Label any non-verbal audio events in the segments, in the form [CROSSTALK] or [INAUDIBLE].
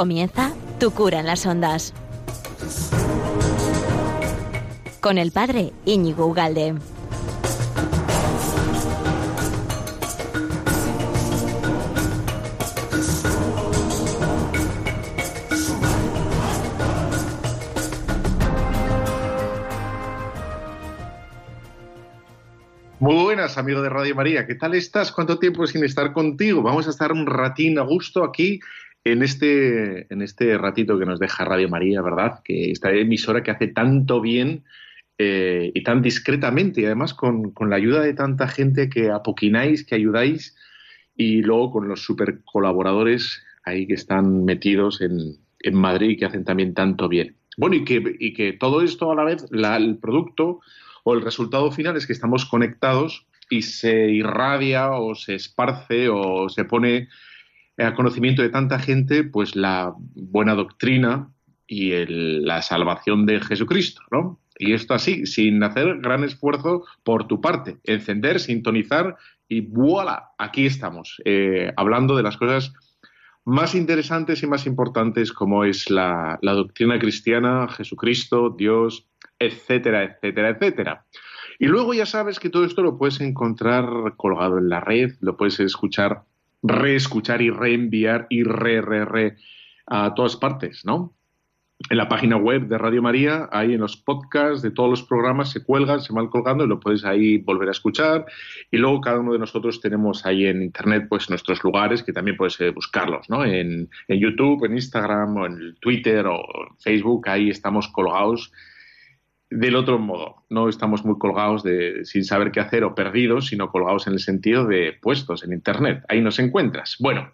Comienza Tu cura en las ondas. Con el padre Íñigo Ugalde. Muy buenas, amigo de Radio María. ¿Qué tal estás? ¿Cuánto tiempo sin estar contigo? Vamos a estar un ratín a gusto aquí en este, en este ratito que nos deja Radio María, ¿verdad? Que esta emisora que hace tanto bien eh, y tan discretamente, y además con, la ayuda de tanta gente que apoquináis, que ayudáis, y luego con los super colaboradores ahí que están metidos en, en Madrid y que hacen también tanto bien. Bueno, y que, y que todo esto a la vez, la, el producto o el resultado final es que estamos conectados y se irradia o se esparce o se pone a conocimiento de tanta gente pues la buena doctrina y la salvación de Jesucristo, ¿no? Y esto así, sin hacer gran esfuerzo por tu parte, encender, sintonizar y voilà, aquí estamos, eh, hablando de las cosas más interesantes y más importantes como es la, la doctrina cristiana, Jesucristo, Dios, etcétera, etcétera, etcétera. Y luego ya sabes que todo esto lo puedes encontrar colgado en la red, lo puedes escuchar, reescuchar y reenviar y re, re, re a todas partes, ¿no? en la página web de Radio María, ahí en los podcasts de todos los programas se cuelgan, se van colgando y lo puedes ahí volver a escuchar. Y luego cada uno de nosotros tenemos ahí en Internet pues nuestros lugares que también puedes eh, buscarlos, ¿no? En, en, YouTube, en Instagram o en Twitter o Facebook, ahí estamos colgados del otro modo. No estamos muy colgados de sin saber qué hacer o perdidos, sino colgados en el sentido de puestos en Internet. Ahí nos encuentras. Bueno,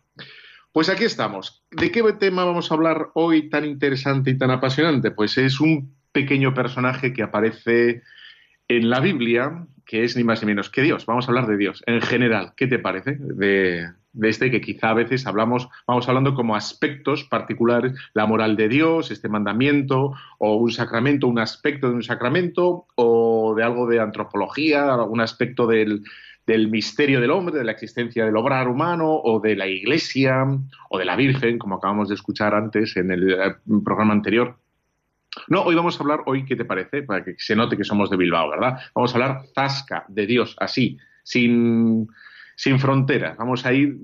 pues aquí estamos. ¿De qué tema vamos a hablar hoy tan interesante y tan apasionante? Pues es un pequeño personaje que aparece en la Biblia, que es ni más ni menos que Dios. Vamos a hablar de Dios en general. ¿Qué te parece? De, este que quizá a veces hablamos, vamos hablando como aspectos particulares, la moral de Dios, este mandamiento, o un sacramento, un aspecto de un sacramento, o de algo de antropología, algún aspecto del, del misterio del hombre, de la existencia del obrar humano o de la iglesia o de la Virgen, como acabamos de escuchar antes en el eh, programa anterior. No, hoy vamos a hablar, hoy, ¿qué te parece? Para que se note que somos de Bilbao, ¿verdad? Vamos a hablar zasca, de Dios, así, sin, sin fronteras. Vamos a ir,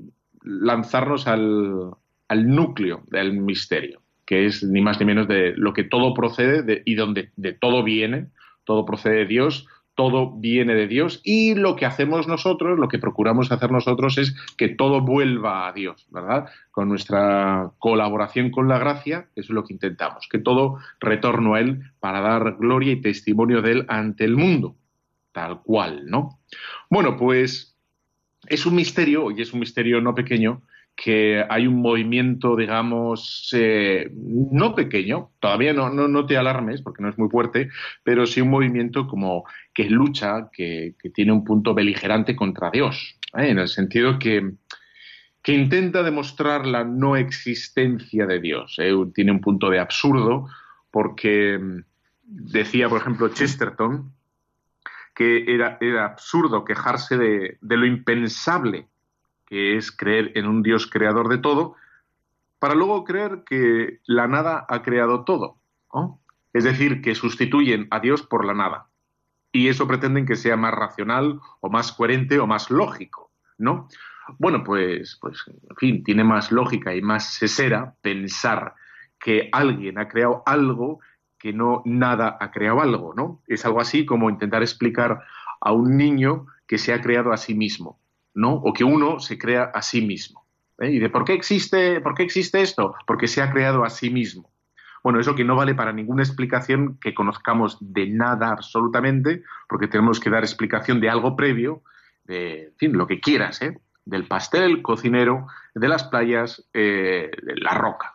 lanzarnos al, al núcleo del misterio, que es ni más ni menos de lo que todo procede de, y donde de todo viene, todo procede de Dios, todo viene de Dios y lo que hacemos nosotros, lo que procuramos hacer nosotros es que todo vuelva a Dios, ¿verdad? Con nuestra colaboración con la gracia, eso es lo que intentamos, que todo retorno a Él para dar gloria y testimonio de Él ante el mundo, tal cual, ¿no? Bueno, pues es un misterio, y es un misterio no pequeño, que hay un movimiento, digamos, eh, no pequeño, todavía no, no, te alarmes porque no es muy fuerte, pero sí un movimiento como que lucha, que, tiene un punto beligerante contra Dios, ¿eh? en el sentido que, que intenta demostrar la no existencia de Dios. ¿eh? Tiene un punto de absurdo porque mm, decía, por ejemplo, Chesterton, era, absurdo quejarse de, de lo impensable que es creer en un Dios creador de todo, para luego creer que la nada ha creado todo. Es decir, que sustituyen a Dios por la nada. Y eso pretenden que sea más racional o más coherente o más lógico, ¿no? Bueno, pues, pues, en fin, tiene más lógica y más sesera pensar que alguien ha creado algo que no nada ha creado algo, ¿no? Es algo así como intentar explicar a un niño que se ha creado a sí mismo. ¿no? O que uno se crea a sí mismo. ¿eh? ¿Y de por qué, existe, por qué existe esto? Porque se ha creado a sí mismo. Bueno, eso que no vale para ninguna explicación que conozcamos de nada absolutamente, porque tenemos que dar explicación de algo previo, de, en fin, lo que quieras, ¿eh? del pastel, cocinero, de las playas, eh, de la roca,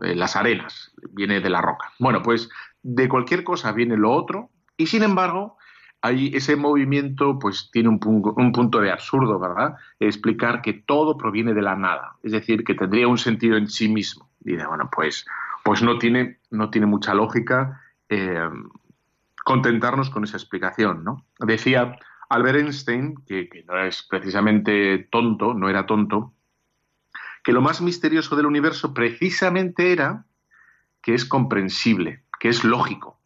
las arenas, viene de la roca. Bueno, pues de cualquier cosa viene lo otro, y sin embargo, ahí ese movimiento pues tiene un, punto de absurdo, ¿verdad? Explicar que todo proviene de la nada, es decir, que tendría un sentido en sí mismo. Y bueno, pues, pues no, tiene, no tiene mucha lógica eh, contentarnos con esa explicación, ¿no? Decía Albert Einstein, que, que no es precisamente tonto, no era tonto, que lo más misterioso del universo precisamente era que es comprensible, que es lógico.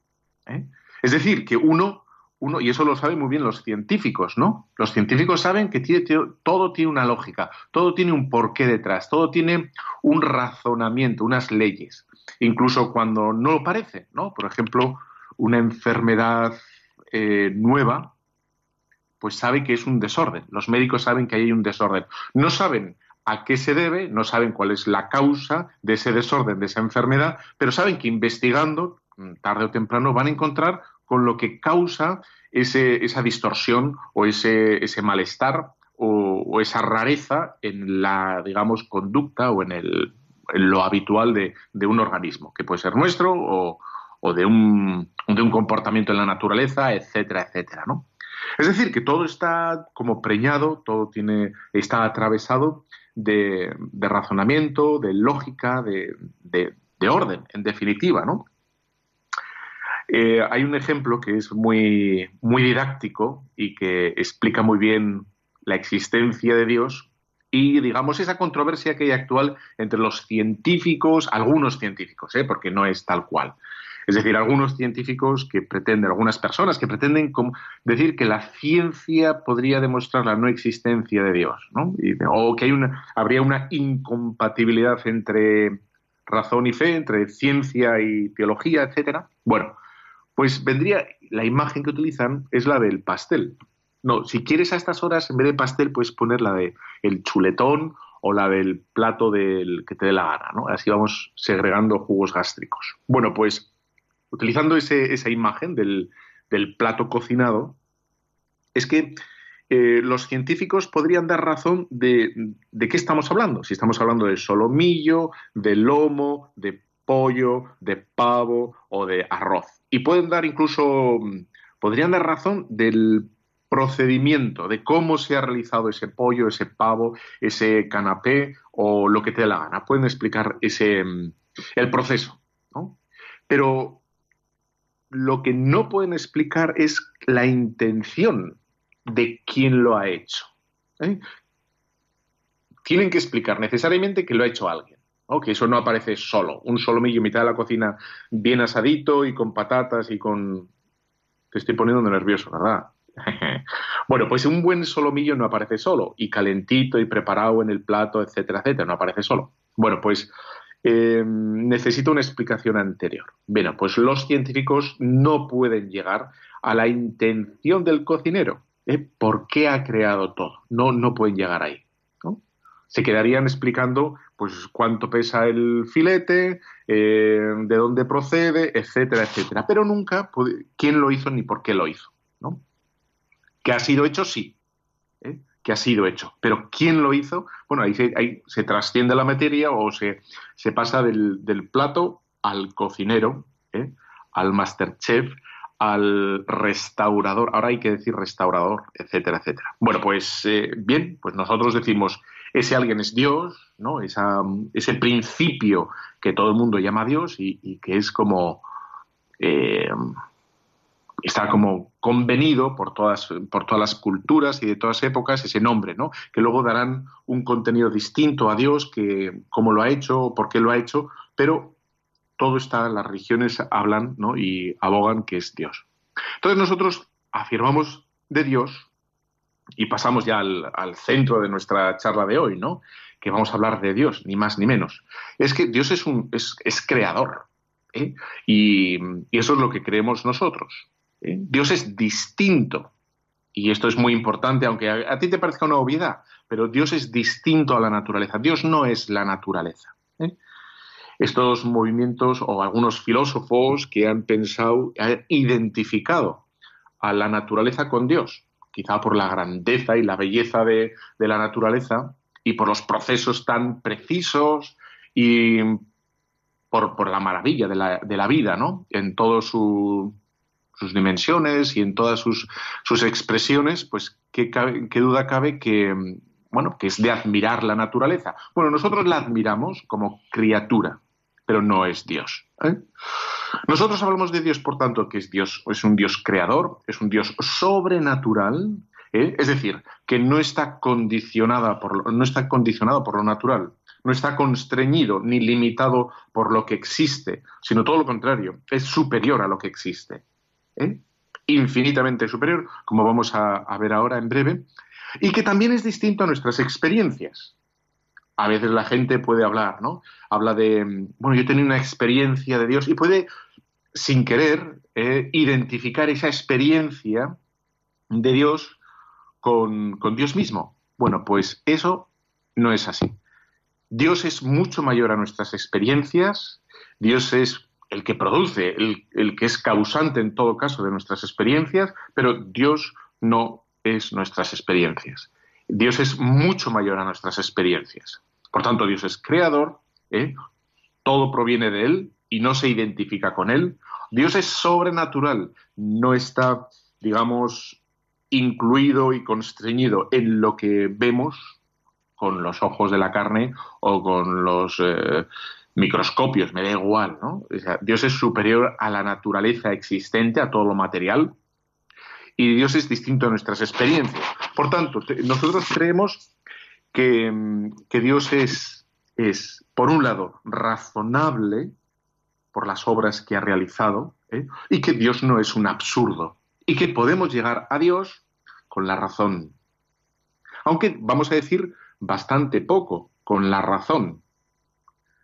¿eh? Es decir, que uno, uno, y eso lo saben muy bien los científicos, ¿no? Los científicos saben que todo tiene una lógica, todo tiene un porqué detrás, todo tiene un razonamiento, unas leyes, incluso cuando no lo parece, ¿no? Por ejemplo, una enfermedad eh, nueva, pues sabe que es un desorden. Los médicos saben que hay un desorden. No saben a qué se debe, no saben cuál es la causa de ese desorden, de esa enfermedad, pero saben que investigando, mm, tarde o temprano, van a encontrar con lo que causa esa distorsión o ese, malestar o, esa rareza en la, digamos, conducta o en, el, lo habitual de, un organismo, que puede ser nuestro o, de, un, de un comportamiento en la naturaleza, etcétera, etcétera, ¿no? Es decir, que todo está como preñado, todo tiene, está atravesado de, razonamiento, de lógica, de, orden, en definitiva, ¿no? Eh, hay un ejemplo que es muy, muy didáctico y que explica muy bien la existencia de Dios y, digamos, esa controversia que hay actual entre los científicos, algunos científicos, ¿eh? porque no es tal cual, es decir, algunos científicos que pretenden, algunas personas que pretenden decir que la ciencia podría demostrar la no existencia de Dios, ¿no? o que hay una, habría una incompatibilidad entre razón y fe, entre ciencia y teología, etcétera. Bueno, pues vendría, la imagen que utilizan es la del pastel. No, si quieres a estas horas, en vez de pastel, puedes poner la de el chuletón o la del plato del que te dé la gana, ¿no? Así vamos segregando jugos gástricos. Bueno, pues utilizando esa imagen del, plato cocinado, es que eh, los científicos podrían dar razón de, de, qué estamos hablando. Si estamos hablando de solomillo, de lomo, de pollo, de pavo o de arroz. Y pueden dar incluso, podrían dar razón del procedimiento, de cómo se ha realizado ese pollo, ese pavo, ese canapé o lo que te dé la gana. Pueden explicar ese, el proceso. ¿no? Pero lo que no pueden explicar es la intención de quién lo ha hecho. ¿eh? Tienen que explicar necesariamente que lo ha hecho alguien. que eso no aparece solo. Un solomillo en mitad de la cocina bien asadito y con patatas y con... Te estoy poniendo nervioso, ¿verdad? [LAUGHS] bueno, pues un buen solomillo no aparece solo y calentito y preparado en el plato, etcétera, etcétera, no aparece solo. Bueno, pues eh, necesito una explicación anterior. Bueno, pues los científicos no pueden llegar a la intención del cocinero. ¿eh? ¿Por qué ha creado todo? No, no pueden llegar ahí. Se quedarían explicando pues cuánto pesa el filete, eh, de dónde procede, etcétera, etcétera. Pero nunca quién lo hizo ni por qué lo hizo. ¿no? Que ha sido hecho, sí que ha sido hecho. Pero ¿quién lo hizo? Bueno, ahí se, trasciende la materia o se, pasa del, plato al cocinero, ¿eh? al masterchef, al restaurador, ahora hay que decir restaurador, etcétera, etcétera. Bueno, pues eh, bien, pues nosotros decimos, ese alguien es Dios, ¿no? ese principio que todo el mundo llama Dios y, que es como... Eh, está como convenido por todas, por todas las culturas y de todas épocas ese nombre, ¿no? Que luego darán un contenido distinto a Dios, que cómo lo ha hecho, por qué lo ha hecho, pero todo está, las religiones hablan, ¿no? Y abogan que es Dios. Entonces nosotros afirmamos de Dios y pasamos ya al, centro de nuestra charla de hoy, ¿no? Que vamos a hablar de Dios, ni más ni menos. Es que Dios es un es, creador. ¿eh? y eso es lo que creemos nosotros. Dios es distinto. Y esto es muy importante, aunque a, ti te parezca una obviedad, pero Dios es distinto a la naturaleza. Dios no es la naturaleza. ¿eh? Estos movimientos o algunos filósofos que han pensado, han identificado a la naturaleza con Dios, quizá por la grandeza y la belleza de, la naturaleza y por los procesos tan precisos y por, la maravilla de la, de la, vida, ¿no? En todo su, sus dimensiones y en todas sus, sus expresiones, pues qué, duda cabe que, bueno, que es de admirar la naturaleza. Bueno, nosotros la admiramos como criatura, pero no es Dios. ¿eh? Nosotros hablamos de Dios, por tanto, que es Dios, es un Dios creador, es un Dios sobrenatural, ¿eh? es decir, que no está condicionada por no está condicionado por lo natural. no está constreñido ni limitado por lo que existe, sino todo lo contrario, es superior a lo que existe. ¿Eh? Infinitamente superior, como vamos a, ver ahora en breve, y que también es distinto a nuestras experiencias. A veces la gente puede hablar, ¿no? Habla de, bueno, yo tenido una experiencia de Dios y puede, sin querer, eh, identificar esa experiencia de Dios con Dios mismo. Bueno, pues eso no es así. Dios es mucho mayor a nuestras experiencias, Dios es el que produce, el, que es causante en todo caso de nuestras experiencias, pero Dios no es nuestras experiencias. Dios es mucho mayor a nuestras experiencias. Por tanto, Dios es creador, ¿eh? todo proviene de Él y no se identifica con Él. Dios es sobrenatural, no está, digamos, incluido y constreñido en lo que vemos con los ojos de la carne o con los eh, microscopios, me da igual, ¿no? Dios es superior a la naturaleza existente, a todo lo material, y Dios es distinto a nuestras experiencias. Por tanto, nosotros creemos que, Dios es, es, por un lado, razonable por las obras que ha realizado, ¿eh? y que Dios no es un absurdo, y que podemos llegar a Dios con la razón. Aunque vamos a decir bastante poco, con la razón.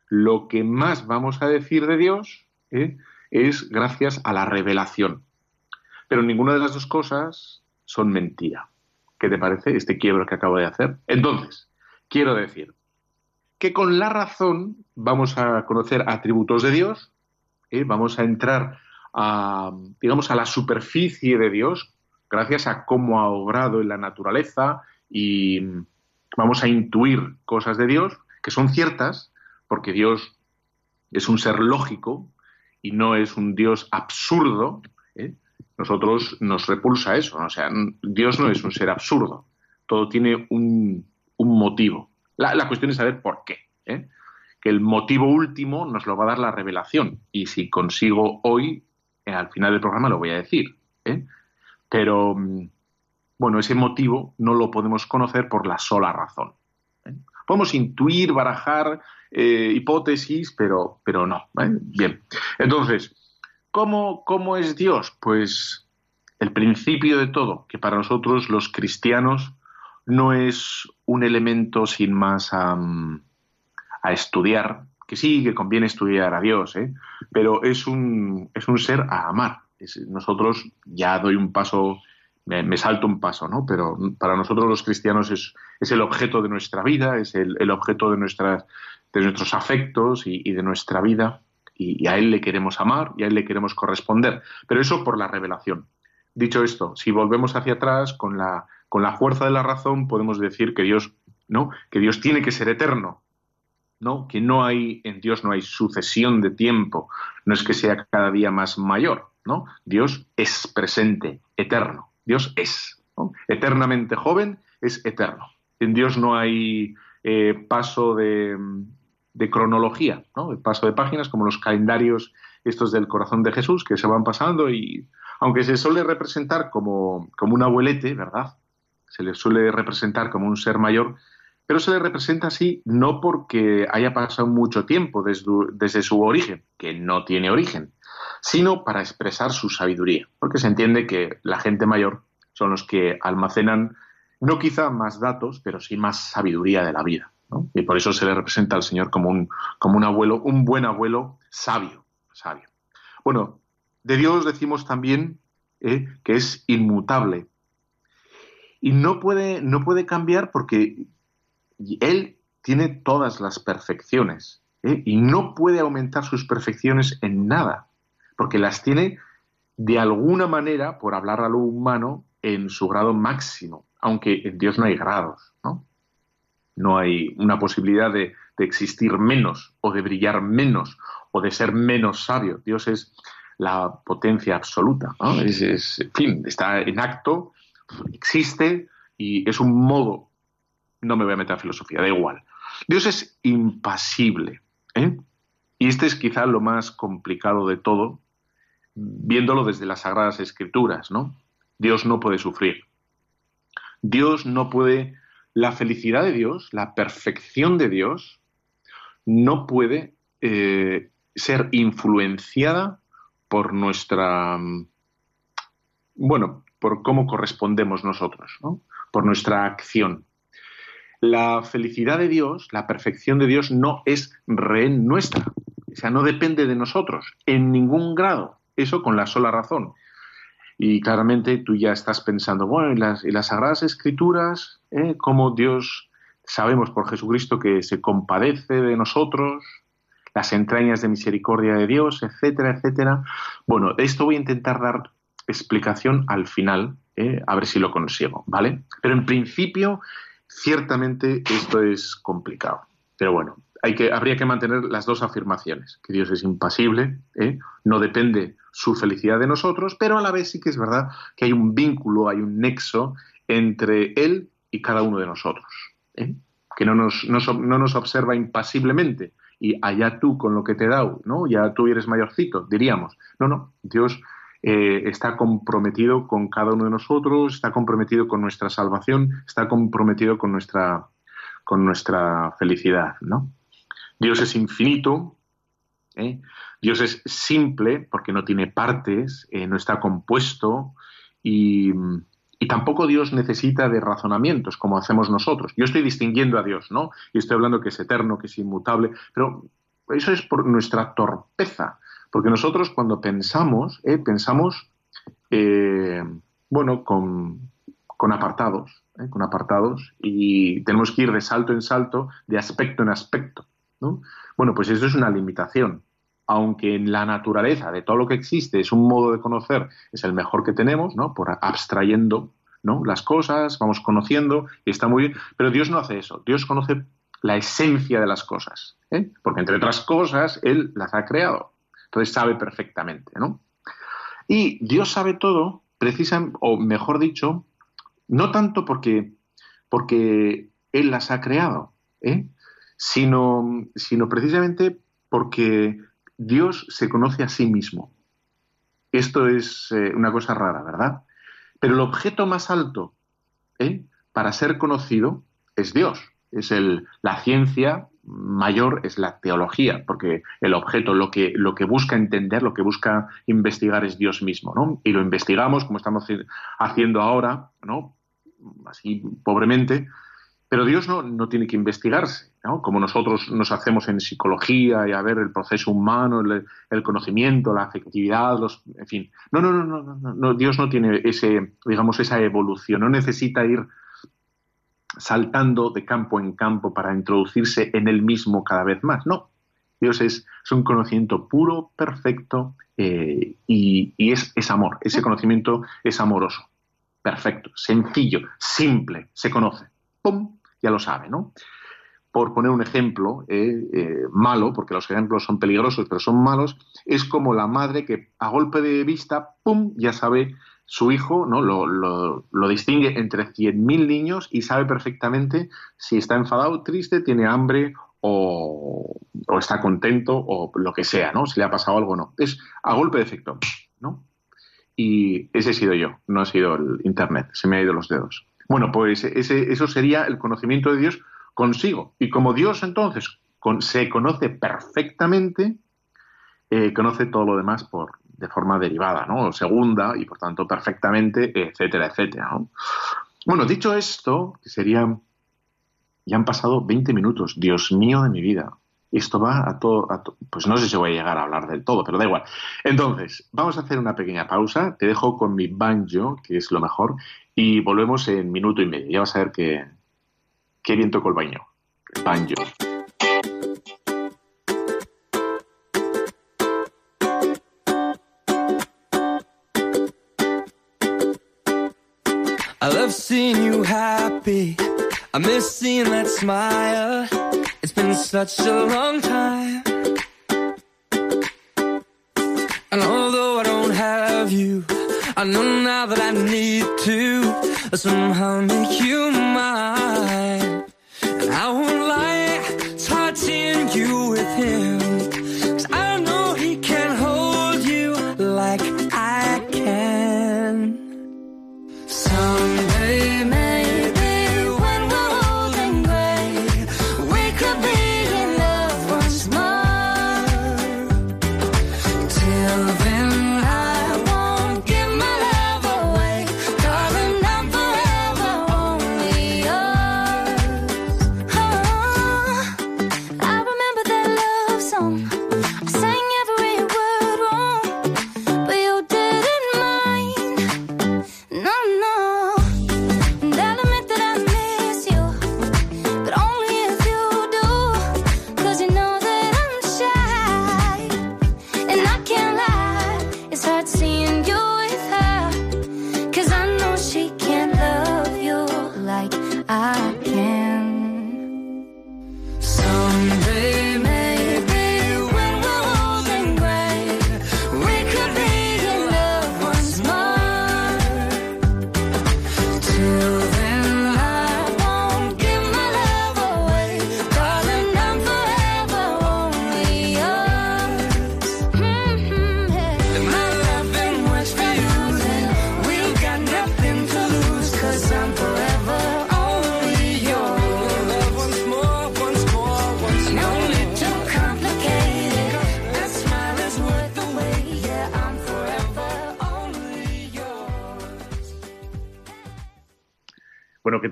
Lo que más vamos a decir de Dios ¿eh? es gracias a la revelación. Pero ninguna de las dos cosas son mentira. ¿Qué te parece este quiebro que acabo de hacer? Entonces, quiero decir que con la razón vamos a conocer atributos de Dios, ¿eh? vamos a entrar a, digamos, a la superficie de Dios, gracias a cómo ha obrado en la naturaleza y vamos a intuir cosas de Dios que son ciertas, porque Dios es un ser lógico y no es un Dios absurdo. ¿eh? Nosotros nos repulsa eso, o sea, Dios no es un ser absurdo, todo tiene un, motivo. La, cuestión es saber por qué. ¿eh? Que el motivo último nos lo va a dar la revelación y si consigo hoy, eh, al final del programa lo voy a decir. Pero mm, bueno, ese motivo no lo podemos conocer por la sola razón. Podemos intuir, barajar eh, hipótesis, pero, pero no. ¿eh? Bien. Entonces, ¿cómo, ¿cómo es Dios? Pues el principio de todo, que para nosotros los cristianos no es un elemento sin más a, estudiar, que sí, que conviene estudiar a Dios, pero es un, es un ser a amar. nosotros ya doy un paso me, salto un paso, ¿no? Pero para nosotros los cristianos es, es el objeto de nuestra vida, es el, objeto de, nuestras, de nuestros afectos y, de nuestra vida, y, a Él le queremos amar y a Él le queremos corresponder, pero eso por la revelación. Dicho esto, si volvemos hacia atrás, con la, con la fuerza de la razón, podemos decir que Dios, ¿no? Que Dios tiene que ser eterno, ¿no? Que no hay, en Dios no hay sucesión de tiempo, no es que sea cada día más mayor, ¿no? Dios es presente, eterno. Dios es. Eternamente joven es eterno. En Dios no hay eh, paso de, cronología, ¿no? el paso de páginas como los calendarios estos del corazón de Jesús que se van pasando y aunque se suele representar como, como un abuelete, ¿verdad? Se le suele representar como un ser mayor, pero se le representa así no porque haya pasado mucho tiempo desde, desde, su origen, que no tiene origen, sino para expresar su sabiduría, porque se entiende que la gente mayor son los que almacenan no quizá más datos, pero sí más sabiduría de la vida. Y por eso se le representa al Señor como un, como un abuelo, un buen abuelo sabio, sabio. Bueno, de Dios decimos también eh, que es inmutable. Y no puede, no puede cambiar porque Él tiene todas las perfecciones. ¿eh? Y no puede aumentar sus perfecciones en nada porque las tiene de alguna manera, por hablar a lo humano, en su grado máximo, aunque en Dios no hay grados, ¿no? No hay una posibilidad de, existir menos o de brillar menos o de ser menos sabio. Dios es la potencia absoluta, ¿no? Es, en fin, está en acto, existe y es un modo, no me voy a meter a filosofía, da igual. Dios es impasible, ¿eh? Y este es quizá lo más complicado de todo, viéndolo desde las Sagradas Escrituras, ¿no? Dios no puede sufrir. Dios no puede... La felicidad de Dios, la perfección de Dios, no puede eh, ser influenciada por nuestra, bueno, por cómo correspondemos nosotros, ¿no? por nuestra acción. La felicidad de Dios, la perfección de Dios no es rehén nuestra, o sea, no depende de nosotros en ningún grado, eso con la sola razón. Y claramente tú ya estás pensando, bueno, y las, las Sagradas Escrituras, ¿eh? cómo Dios, sabemos por Jesucristo que se compadece de nosotros, las entrañas de misericordia de Dios, etcétera, etcétera. Bueno, esto voy a intentar dar explicación al final, ¿eh? a ver si lo consigo, ¿vale? Pero en principio, ciertamente esto es complicado. Pero bueno, hay que, habría que mantener las dos afirmaciones, que Dios es impasible, ¿eh? no depende su felicidad de nosotros, pero a la vez sí que es verdad que hay un vínculo, hay un nexo entre Él y cada uno de nosotros, ¿eh? que no nos, no, no nos observa impasiblemente, y allá tú con lo que te he dado, ¿no? Ya tú eres mayorcito, diríamos. No, no, Dios eh, está comprometido con cada uno de nosotros, está comprometido con nuestra salvación, está comprometido con nuestra, con nuestra felicidad, ¿no? Dios es infinito, ¿eh? Dios es simple porque no tiene partes, eh, no está compuesto y, tampoco Dios necesita de razonamientos como hacemos nosotros. Yo estoy distinguiendo a Dios, ¿no? Y estoy hablando que es eterno, que es inmutable, pero eso es por nuestra torpeza. Porque nosotros cuando pensamos, ¿eh? pensamos, eh, bueno, con, apartados, ¿eh? con apartados, y tenemos que ir de salto en salto, de aspecto en aspecto. ¿no? Bueno, pues eso es una limitación aunque en la naturaleza de todo lo que existe es un modo de conocer, es el mejor que tenemos, ¿no? Por abstrayendo, ¿no? Las cosas, vamos conociendo, y está muy bien. Pero Dios no hace eso. Dios conoce la esencia de las cosas, ¿eh? porque entre otras cosas Él las ha creado. Entonces sabe perfectamente, ¿no? Y Dios sabe todo, precisamente, o mejor dicho, no tanto porque, porque Él las ha creado, ¿eh? sino, sino precisamente porque Dios se conoce a sí mismo. Esto es eh, una cosa rara, ¿verdad? Pero el objeto más alto ¿eh? para ser conocido es Dios. Es el, la ciencia mayor es la teología, porque el objeto, lo que, busca entender, lo que busca investigar es Dios mismo, ¿no? Y lo investigamos como estamos haciendo ahora, ¿no? Así pobremente, pero Dios no, no tiene que investigarse, ¿no? como nosotros nos hacemos en psicología y a ver el proceso humano, el, conocimiento, la afectividad, los, en fin. No, no, no, no, Dios no tiene ese, digamos, esa evolución, no necesita ir saltando de campo en campo para introducirse en él mismo cada vez más. No, Dios es, un conocimiento puro, perfecto eh, y, y es, es amor. Ese conocimiento es amoroso, perfecto, sencillo, simple, se conoce. ¡Pum! ya lo sabe, ¿no? Por poner un ejemplo eh, eh, malo, porque los ejemplos son peligrosos, pero son malos, es como la madre que a golpe de vista, ¡pum!, ya sabe su hijo, ¿no? Lo, lo, distingue entre 100.000 niños y sabe perfectamente si está enfadado, triste, tiene hambre o, está contento o lo que sea, ¿no? Si le ha pasado algo o no. Es a golpe de efecto, ¿no? Y ese he sido yo, no ha sido el Internet, se me ha ido los dedos. Bueno, pues ese, eso sería el conocimiento de Dios consigo. Y como Dios entonces se conoce perfectamente, eh, conoce todo lo demás por, de forma derivada, ¿no? Segunda y por tanto perfectamente, etcétera, etcétera. Bueno, dicho esto, que sería, ya han pasado 20 minutos, Dios mío de mi vida. Esto va a todo, pues no sé si voy a llegar a hablar del todo, pero da igual. Entonces, vamos a hacer una pequeña pausa. Te dejo con mi banjo, que es lo mejor, y volvemos en minuto y medio. Ya vas a ver qué, qué bien toco el baño. Banjo. I love seeing you happy. I miss seeing that smile. It's been such a long time. And although I don't have you, I know now that I need to somehow make you mine. And I won't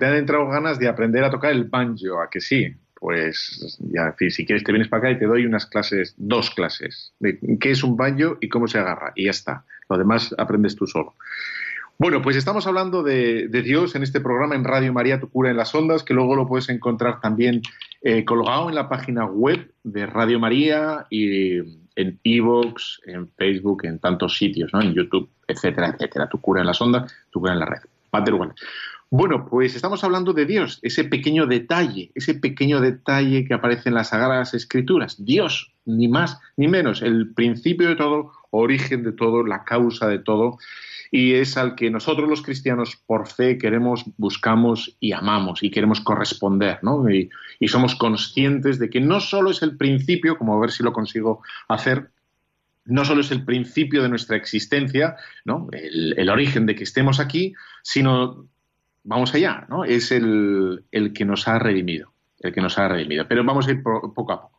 te han entrado ganas de aprender a tocar el banjo, a que sí. Pues ya, si quieres te vienes para acá y te doy unas clases, dos clases, de qué es un banjo y cómo se agarra. Y ya está. Lo demás aprendes tú solo. Bueno, pues estamos hablando de, Dios en este programa en Radio María, tu cura en las ondas, que luego lo puedes encontrar también eh, colgado en la página web de Radio María y en Evox, en Facebook, en tantos sitios, ¿no? En YouTube, etcétera, etcétera. Tu cura en las ondas, tu cura en la red. Bueno, pues estamos hablando de Dios, ese pequeño detalle, ese pequeño detalle que aparece en las Sagradas Escrituras. Dios, ni más ni menos, el principio de todo, origen de todo, la causa de todo y es al que nosotros los cristianos por fe queremos, buscamos y amamos y queremos corresponder, ¿no? Y, somos conscientes de que no solo es el principio, como a ver si lo consigo hacer, no solo es el principio de nuestra existencia, ¿no? el, origen de que estemos aquí, sino, vamos allá, ¿no? es el, el, que nos ha redimido, el que nos ha redimido. Pero vamos a ir poco a poco.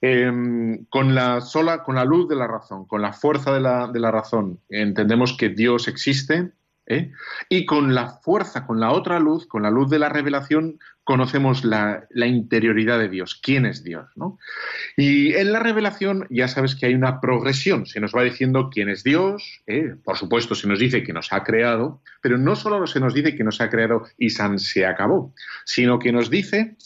Em, con la sola, con la luz de la razón, con la fuerza de la, de la razón, entendemos que Dios existe, ¿eh? y con la fuerza, con la otra luz, con la luz de la revelación, conocemos la, interioridad de Dios, quién es Dios. ¿no? Y en la revelación ya sabes que hay una progresión, se nos va diciendo quién es Dios, ¿eh? por supuesto se nos dice que nos ha creado, pero no solo se nos dice que nos ha creado y San se acabó, sino que nos dice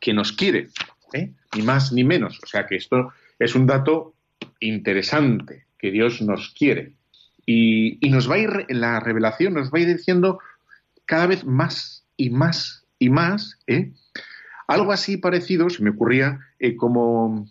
que nos quiere, ¿eh? ni más ni menos. O sea que esto es un dato interesante, que Dios nos quiere. Y, nos va a ir, la revelación nos va a ir diciendo cada vez más y más y más. ¿eh? Algo así parecido se me ocurría eh, como,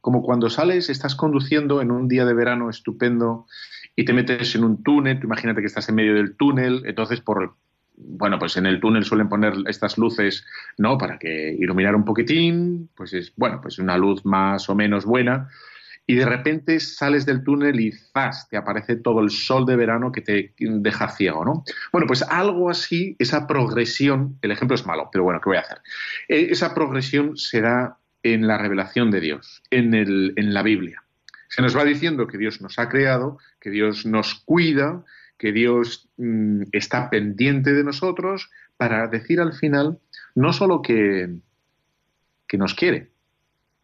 como cuando sales, estás conduciendo en un día de verano estupendo y te metes en un túnel, imagínate que estás en medio del túnel, entonces por, bueno, pues en el túnel suelen poner estas luces, ¿no? Para que iluminar un poquitín, pues es, bueno, pues una luz más o menos buena. Y de repente sales del túnel y ¡zas! te aparece todo el sol de verano que te deja ciego, ¿no? Bueno, pues algo así, esa progresión, el ejemplo es malo, pero bueno, ¿qué voy a hacer? Eh, esa progresión se da en la revelación de Dios, en, el, en la Biblia. Se nos va diciendo que Dios nos ha creado, que Dios nos cuida, que Dios mm, está pendiente de nosotros para decir al final no solo que, que nos quiere,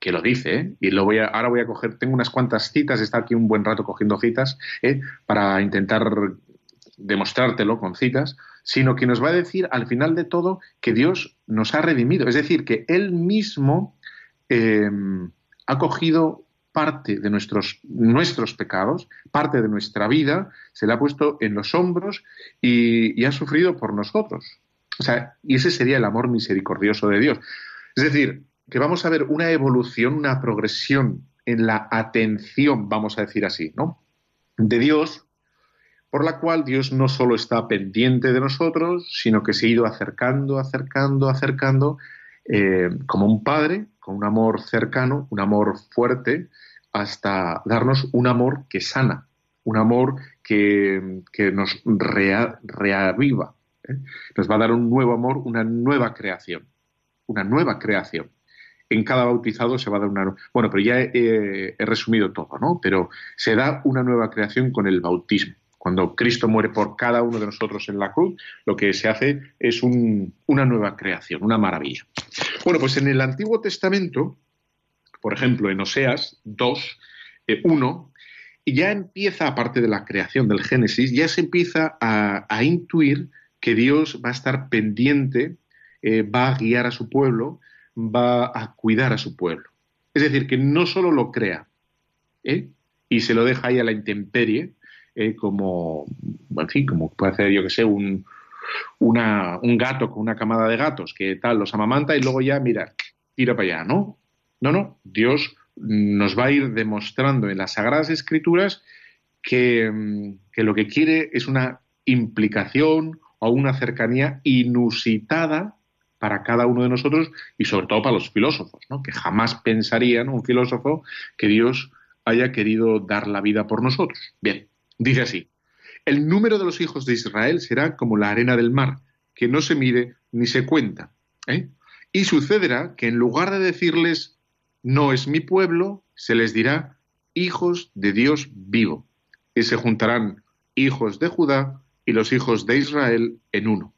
que lo dice, ¿eh? y lo voy a, ahora voy a coger, tengo unas cuantas citas, está aquí un buen rato cogiendo citas, ¿eh? para intentar demostrártelo con citas, sino que nos va a decir al final de todo que Dios nos ha redimido, es decir, que Él mismo eh, ha cogido parte de nuestros, nuestros pecados, parte de nuestra vida, se le ha puesto en los hombros y, ha sufrido por nosotros. O sea, y ese sería el amor misericordioso de Dios. Es decir, que vamos a ver una evolución, una progresión en la atención, vamos a decir así, ¿no? De Dios, por la cual Dios no solo está pendiente de nosotros, sino que se ha ido acercando, acercando, acercando, eh, como un padre, con un amor cercano, un amor fuerte, hasta darnos un amor que sana, un amor que, nos reaviva. ¿eh? Nos va a dar un nuevo amor, una nueva creación, una nueva creación. En cada bautizado se va a dar una... Bueno, pero ya he, resumido todo, ¿no? Pero se da una nueva creación con el bautismo. Cuando Cristo muere por cada uno de nosotros en la cruz, lo que se hace es una nueva creación, una maravilla. Bueno, pues en el Antiguo Testamento, por ejemplo, en Oseas 2, 1, y ya empieza, aparte de la creación del Génesis, ya se empieza a, intuir que Dios va a estar pendiente, eh, va a guiar a su pueblo, va a cuidar a su pueblo. Es decir, que no solo lo crea ¿eh? y se lo deja ahí a la intemperie, eh, como, en fin, como puede hacer, yo que sé, un, gato con una camada de gatos que tal los amamanta y luego ya, mira, tira para allá, ¿no? No, no, Dios nos va a ir demostrando en las Sagradas Escrituras que, mm, que lo que quiere es una implicación o una cercanía inusitada para cada uno de nosotros y sobre todo para los filósofos, ¿no? que jamás pensarían un filósofo que Dios haya querido dar la vida por nosotros. Bien, dice así, el número de los hijos de Israel será como la arena del mar, que no se mide ni se cuenta. ¿eh? Y sucederá que en lugar de decirles, no es mi pueblo, se les dirá, hijos de Dios vivo. Y se juntarán hijos de Judá y los hijos de Israel en uno.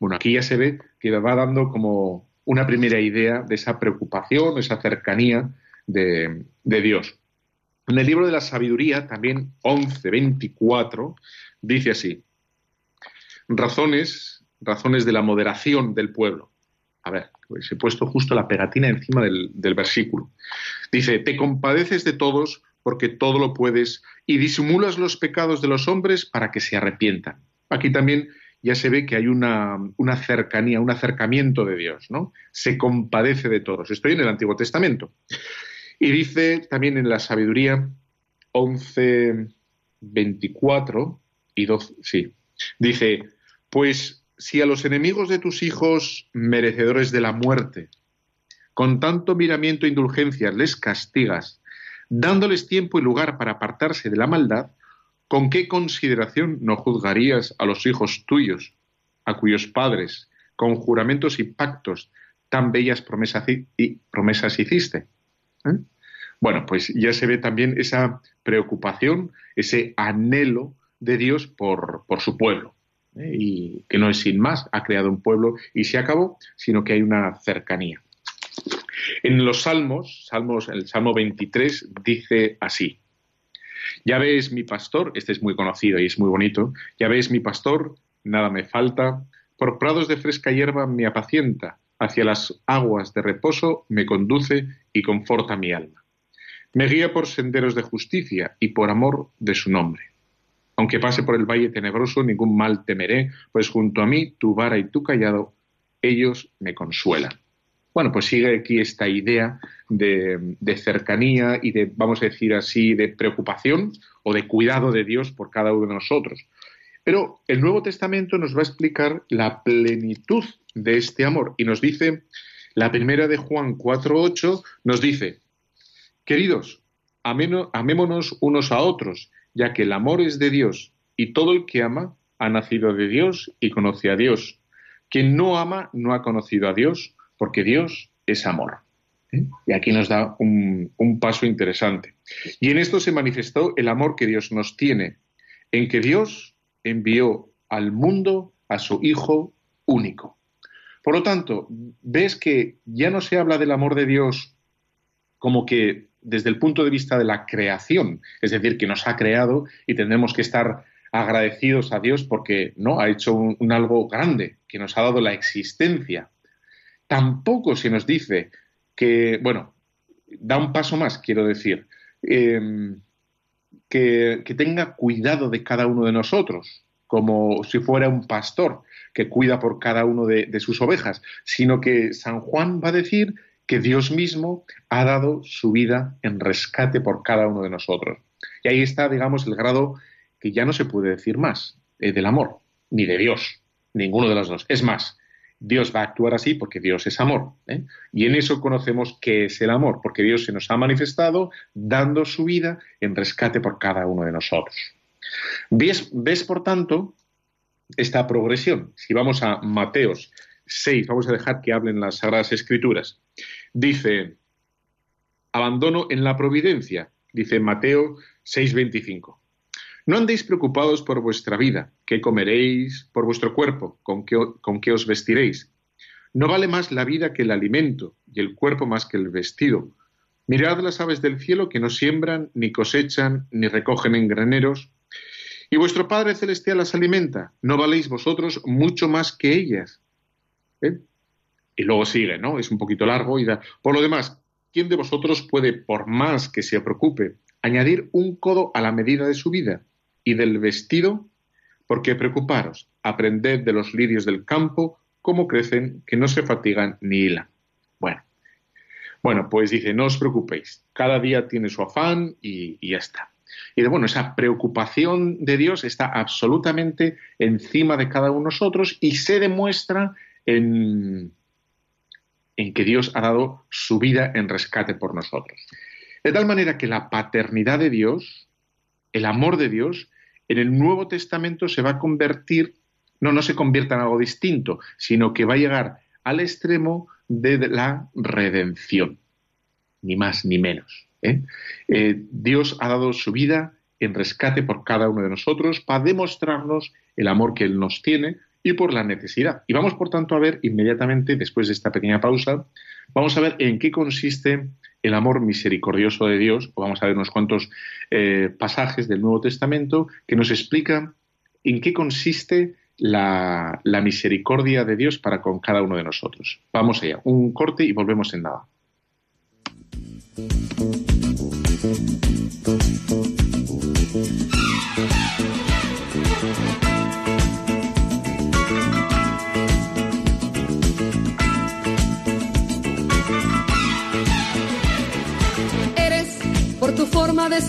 Bueno, aquí ya se ve que va dando como una primera idea de esa preocupación, esa cercanía de, Dios. En el libro de la sabiduría, también 11.24, dice así, razones, razones de la moderación del pueblo. A ver, pues he puesto justo la pegatina encima del versículo. Dice, te compadeces de todos porque todo lo puedes y disimulas los pecados de los hombres para que se arrepientan. Aquí también ya se ve que hay una, cercanía, un acercamiento de Dios, ¿no? Se compadece de todos. Estoy en el Antiguo Testamento. Y dice también en la sabiduría 11, 24 y 12, sí, dice, pues si a los enemigos de tus hijos, merecedores de la muerte, con tanto miramiento e indulgencia les castigas, dándoles tiempo y lugar para apartarse de la maldad, ¿Con qué consideración no juzgarías a los hijos tuyos, a cuyos padres, con juramentos y pactos, tan bellas promesas, y promesas hiciste? ¿Eh? Bueno, pues ya se ve también esa preocupación, ese anhelo de Dios por, su pueblo. ¿eh? Y que no es sin más, ha creado un pueblo y se acabó, sino que hay una cercanía. En los salmos, salmos el Salmo 23 dice así, ya ves mi pastor, este es muy conocido y es muy bonito, ya ves mi pastor, nada me falta, por prados de fresca hierba me apacienta, hacia las aguas de reposo me conduce y conforta mi alma. Me guía por senderos de justicia y por amor de su nombre. Aunque pase por el valle tenebroso, ningún mal temeré, pues junto a mí tu vara y tu callado, ellos me consuelan. Bueno, pues sigue aquí esta idea de, cercanía y de, vamos a decir así, de preocupación o de cuidado de Dios por cada uno de nosotros. Pero el Nuevo Testamento nos va a explicar la plenitud de este amor y nos dice, la primera de Juan 4.8 nos dice, queridos, amémonos unos a otros, ya que el amor es de Dios y todo el que ama ha nacido de Dios y conoce a Dios. Quien no ama no ha conocido a Dios porque Dios es amor. ¿Eh? Y aquí nos da un, paso interesante. Y en esto se manifestó el amor que Dios nos tiene, en que Dios envió al mundo a su Hijo único. Por lo tanto, ves que ya no se habla del amor de Dios como que desde el punto de vista de la creación, es decir, que nos ha creado y tendremos que estar agradecidos a Dios porque no ha hecho un algo grande, que nos ha dado la existencia tampoco se nos dice que, bueno, da un paso más, quiero decir, em, que, tenga cuidado de cada uno de nosotros, como si fuera un pastor que cuida por cada uno de, sus ovejas, sino que San Juan va a decir que Dios mismo ha dado su vida en rescate por cada uno de nosotros. Y ahí está, digamos, el grado que ya no se puede decir más eh, del amor, ni de Dios, ninguno de los dos. Es más, Dios va a actuar así porque Dios es amor. ¿eh? Y en eso conocemos qué es el amor, porque Dios se nos ha manifestado dando su vida en rescate por cada uno de nosotros. ¿Ves, ves por tanto, esta progresión? Si vamos a Mateos 6, vamos a dejar que hablen las Sagradas Escrituras. Dice, abandono en la providencia, dice Mateo 6:25. No andéis preocupados por vuestra vida, qué comeréis, por vuestro cuerpo, con qué, os vestiréis. No vale más la vida que el alimento, y el cuerpo más que el vestido. Mirad las aves del cielo que no siembran, ni cosechan, ni recogen en graneros, y vuestro Padre Celestial las alimenta. ¿No valéis vosotros mucho más que ellas? ¿Eh? Y luego sigue, ¿no? Es un poquito largo y da. Por lo demás, ¿quién de vosotros puede, por más que se preocupe, añadir un codo a la medida de su vida? Y del vestido, porque preocuparos, aprended de los lirios del campo cómo crecen, que no se fatigan ni hilan. Bueno, bueno, pues dice, no os preocupéis, cada día tiene su afán y, ya está. Y de bueno, esa preocupación de Dios está absolutamente encima de cada uno de nosotros y se demuestra en, en que Dios ha dado su vida en rescate por nosotros. De tal manera que la paternidad de Dios el amor de Dios en el Nuevo Testamento se va a convertir, no, no se convierta en algo distinto, sino que va a llegar al extremo de la redención, ni más ni menos. ¿eh? Eh, Dios ha dado su vida en rescate por cada uno de nosotros para demostrarnos el amor que Él nos tiene y por la necesidad. Y vamos, por tanto, a ver inmediatamente, después de esta pequeña pausa, vamos a ver en qué consiste el amor misericordioso de Dios, o vamos a ver unos cuantos eh, pasajes del Nuevo Testamento que nos explican en qué consiste la, la, misericordia de Dios para con cada uno de nosotros. Vamos allá, un corte y volvemos en nada.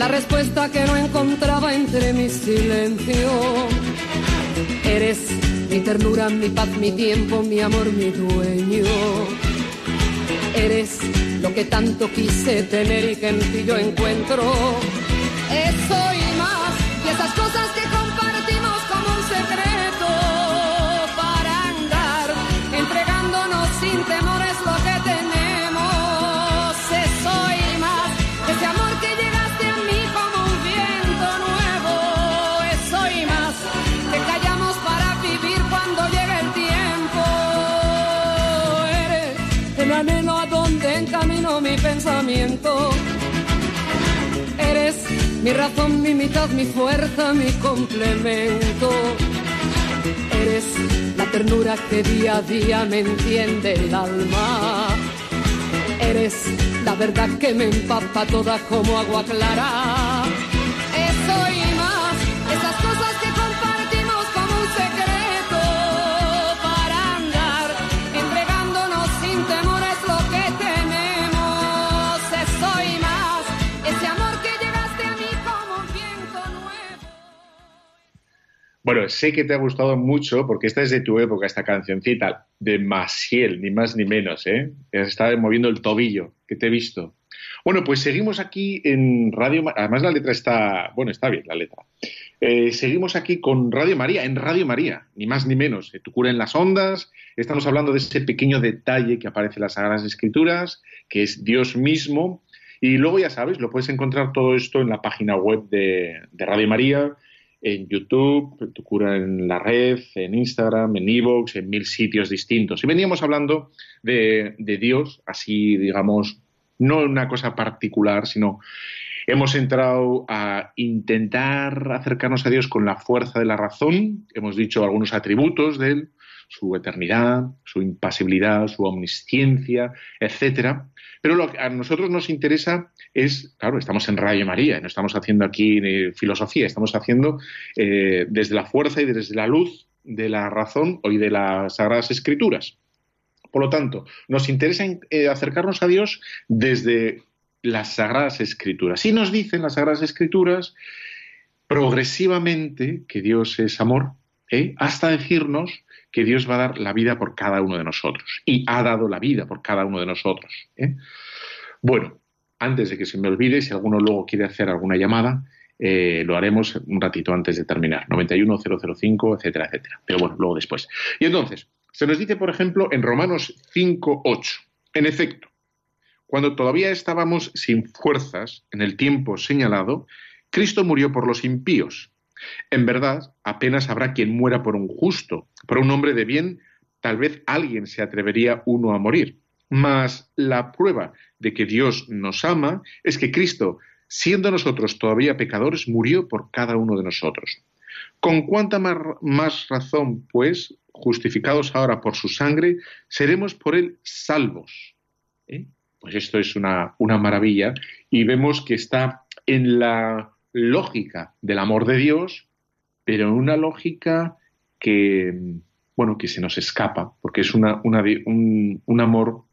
La respuesta que no encontraba entre mi silencio. Eres mi ternura, mi paz, mi tiempo, mi amor, mi dueño. Eres lo que tanto quise tener y que en ti yo encuentro. Eso mi pensamiento. Eres mi razón, mi mitad, mi fuerza, mi complemento. Eres la ternura que día a día me entiende el alma. Eres la verdad que me empapa toda como agua clara. Bueno, sé que te ha gustado mucho porque esta es de tu época, esta cancioncita de Masiel, ni más ni menos, ¿eh? Está moviendo el tobillo, que te he visto. Bueno, pues seguimos aquí en Radio María. Además, la letra está. Bueno, está bien la letra. Eh, seguimos aquí con Radio María, en Radio María, ni más ni menos. Eh, tu cura en las ondas. Estamos hablando de ese pequeño detalle que aparece en las Sagradas Escrituras, que es Dios mismo. Y luego, ya sabes, lo puedes encontrar todo esto en la página web de Radio María, en YouTube, tu cura en la red, en Instagram, en Evox, en mil sitios distintos. Y veníamos hablando de, de Dios, así, digamos, no una cosa particular, sino hemos entrado a intentar acercarnos a Dios con la fuerza de la razón, hemos dicho algunos atributos de Él, su eternidad, su impasibilidad, su omnisciencia, etcétera. Pero lo que a nosotros nos interesa es, claro, estamos en Radio María, no estamos haciendo aquí eh, filosofía, estamos haciendo eh, desde la fuerza y desde la luz de la razón y de las Sagradas Escrituras. Por lo tanto, nos interesa eh, acercarnos a Dios desde las Sagradas Escrituras. Y nos dicen las Sagradas Escrituras progresivamente que Dios es amor, hasta decirnos que Dios va a dar la vida por cada uno de nosotros. Y ha dado la vida por cada uno de nosotros. ¿eh? Bueno, antes de que se me olvide, si alguno luego quiere hacer alguna llamada, eh, lo haremos un ratito antes de terminar. 91005, etcétera, etcétera. Pero bueno, luego después. Y entonces, se nos dice, por ejemplo, en Romanos 5.8, en efecto, cuando todavía estábamos sin fuerzas en el tiempo señalado, Cristo murió por los impíos. En verdad, apenas habrá quien muera por un justo, por un hombre de bien, tal vez alguien se atrevería uno a morir. Mas la prueba de que Dios nos ama es que Cristo, siendo nosotros todavía pecadores, murió por cada uno de nosotros. Con cuánta más razón, pues, justificados ahora por su sangre, seremos por él salvos. ¿Eh? Pues esto es una, una maravilla y vemos que está en la lógica del amor de Dios, pero en una lógica que, bueno, que se nos escapa, porque es una, un, amor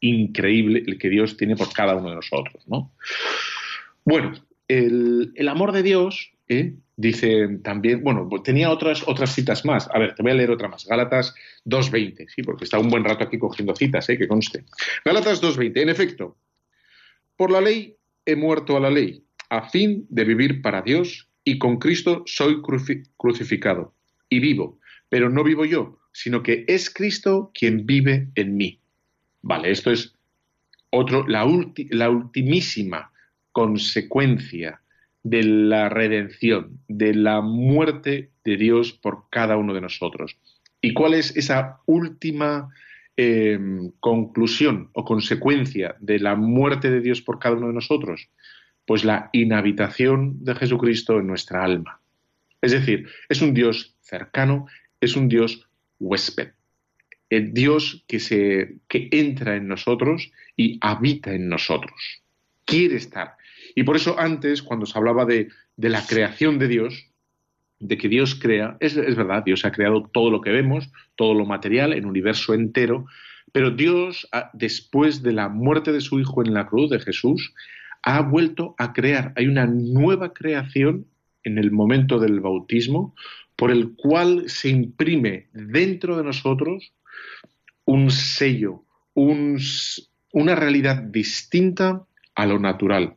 increíble el que Dios tiene por cada uno de nosotros, ¿no? Bueno, el, el amor de Dios ¿eh? Dice también, bueno, pues tenía otras, otras citas más. A ver, te voy a leer otra más. Gálatas 2.20, sí, porque está un buen rato aquí cogiendo citas, ¿eh? que conste. Gálatas 2.20, en efecto, por la ley he muerto a la ley, a fin de vivir para Dios, y con Cristo soy crucificado. Y vivo, pero no vivo yo, sino que es Cristo quien vive en mí. Vale, esto es otro, la, la ultimísima consecuencia de la redención, de la muerte de Dios por cada uno de nosotros. ¿Y cuál es esa última em, conclusión o consecuencia de la muerte de Dios por cada uno de nosotros? Pues la inhabitación de Jesucristo en nuestra alma. Es decir, es un Dios cercano, es un Dios huésped. El Dios que, se, que entra en nosotros y habita en nosotros. Quiere estar y por eso antes, cuando se hablaba de, la creación de Dios, de que Dios crea, es, verdad, Dios ha creado todo lo que vemos, todo lo material, el universo entero, pero Dios, después de la muerte de su Hijo en la cruz, de Jesús, ha vuelto a crear. Hay una nueva creación en el momento del bautismo, por el cual se imprime dentro de nosotros un sello, una realidad distinta a lo natural